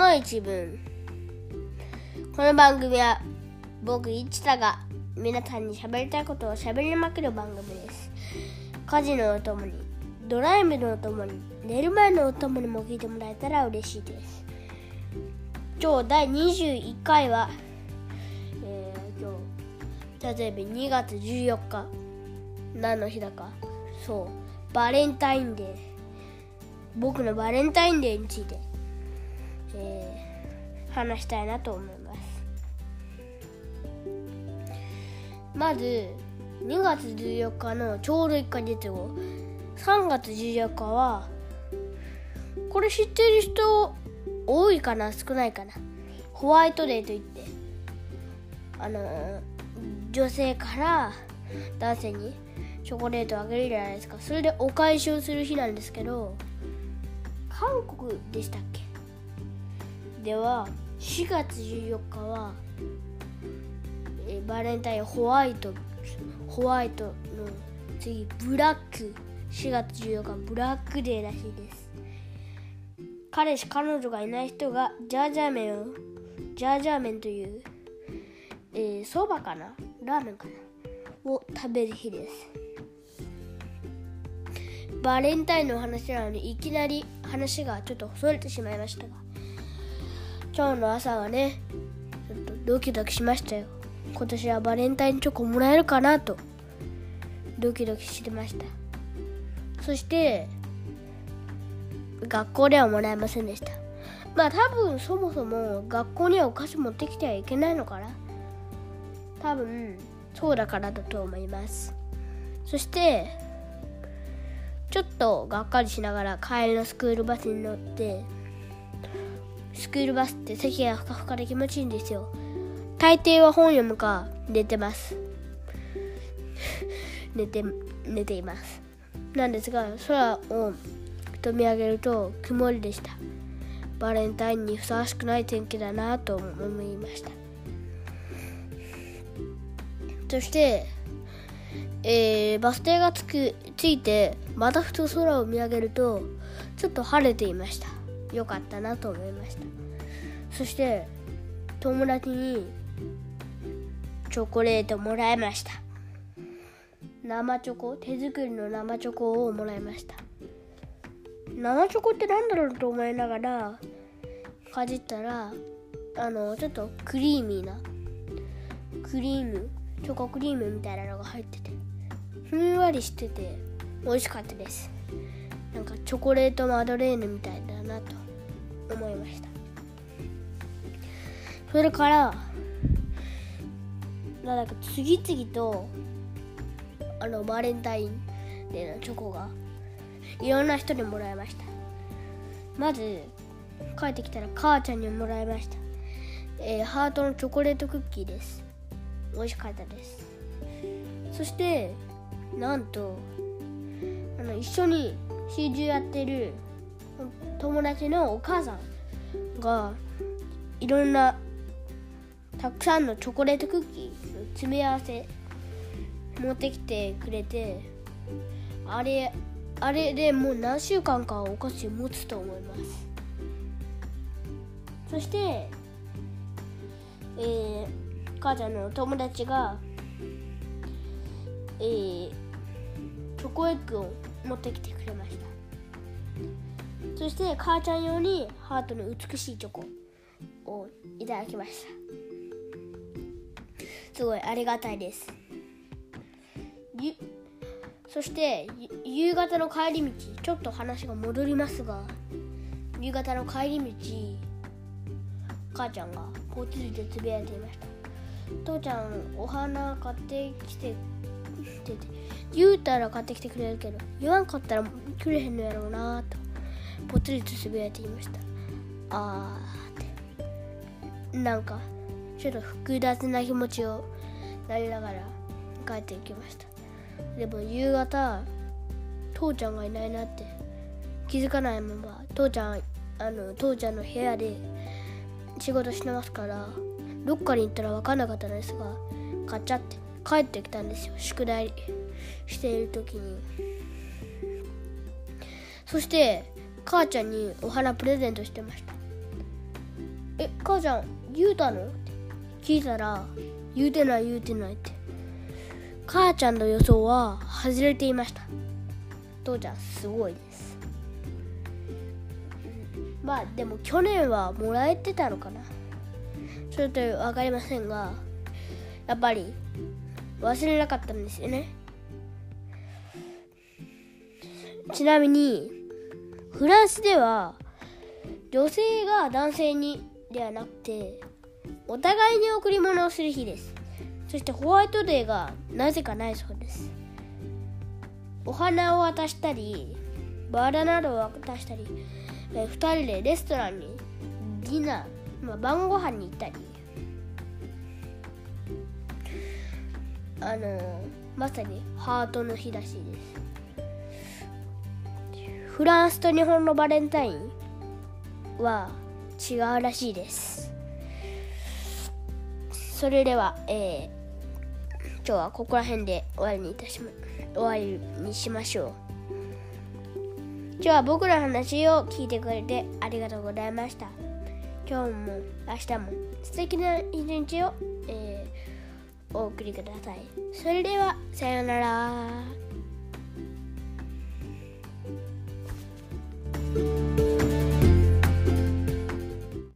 の一文。この番組は僕一太が皆さんに喋りたいことを喋りまくる番組です。家事のお供にドライブのお供に寝る前のお供にも聞いてもらえたら嬉しいです。今日第21回は、えー、今日例えば2月14日何の日だか。そうバレンタインデー。僕のバレンタインデーについて、えー、話したいなと思います。まず2月14日のちょうど1ヶ月後3月14日はこれ知ってる人多いかな？少ないかな？ホワイトデーといって。あの女性から男性にチョコレートをあげるじゃないですか。それでお返しをする日なんですけど韓国でしたっけ？では4月14日はえバレンタインホワイトホワイトの次ブラック。4月14日ブラックデーらしいです。彼氏彼女がいない人がジャージャー麺をジャージャー麺というえそ、ー、ばかな？ラーメンかな？を食べる日です。バレンタインの話なのにいきなり話がちょっとそれてしまいましたが今日の朝はねちょっとドキドキしましたよ。今年はバレンタインチョコもらえるかなと。ドキドキしてました。そして学校ではもらえませんでした。まあ多分そもそも学校にはお菓子持ってきてはいけないのかな。多分そうだからだと思います。そしてちょっとがっかりしながら帰りのスクールバスに乗ってスクールバスって席がふかふかで気持ちいいんですよ。大抵は本読むか寝てます。寝て寝ています。なんですが空をと見上げると曇りでした。バレンタインにふさわしくない天気だなと思いました。そしてえー、バス停がつくついてまたふと空を見上げるとちょっと晴れていました。よかったなと思いました。そして友達にチョコレートもらいました。生チョコ手作りの生チョコをもらいました。生チョコって何だろうと思いながらかじったらあのちょっとクリーミーなクリームチョコクリームみたいなのが入っててふんわりしてて美味しかったです。なんかチョコレートマドレーヌみたいだなと。思いました。それからなんか次々とあのバレンタインデーのチョコがいろんな人にもらいました。まず帰ってきたら母ちゃんにもらいました、えー、ハートのチョコレートクッキーです。美味しかったです。そしてなんとあの一緒に CG やってる友達のお母さんがいろんなたくさんのチョコレートクッキーの詰め合わせ持ってきてくれてあれあれでもう何週間かお菓子持つと思います。そして、えー、母ちゃんの友達がえー、チョコエッグを持ってきてくれました。そして母ちゃん用にハートの美しいチョコをいただきました。すごいありがたいです。そして夕方の帰り道ちょっと話が戻りますが夕方の帰り道母ちゃんがぽつりとつぶやいていました。父ちゃんお花買ってきてってて言うたら買ってきてくれるけど言わんかったらくれへんのやろうなと。ぽつりとつぶやいていました。あーって。なんかちょっと複雑な気持ちをなりながら帰っていきました。でも夕方父ちゃんがいないなって気づかないまま父ちゃんあの父ちゃんの部屋で仕事してますからどっかに行ったら分かんなかったんですが買っちゃって帰ってきたんですよ。宿題している時に。そして母ちゃんにお花プレゼントしてましたえ母ちゃん言うたの?」って聞いたら「言うてない言うてない」って。母ちゃんの予想は外れていました。父ちゃんすごいです。まあでも去年はもらえてたのかな。それと分かりませんがやっぱり忘れなかったんですよね。ちなみにフランスでは女性が男性にではなくてお互いに贈り物をする日です。そしてホワイトデーがなぜかないそうです。お花を渡したりバラなどを渡したり2人でレストランにディナー、まあ、晩ご飯に行ったり。あのまさにハートの日らしいです。フランスと日本のバレンタインは違うらしいです。それでは、えー、今日はここら辺で終わりにいたしま終わりにしましょう。今日は僕の話を聞いてくれてありがとうございました。今日も明日も素敵な一日を、えー、お送りください。それではさようなら。you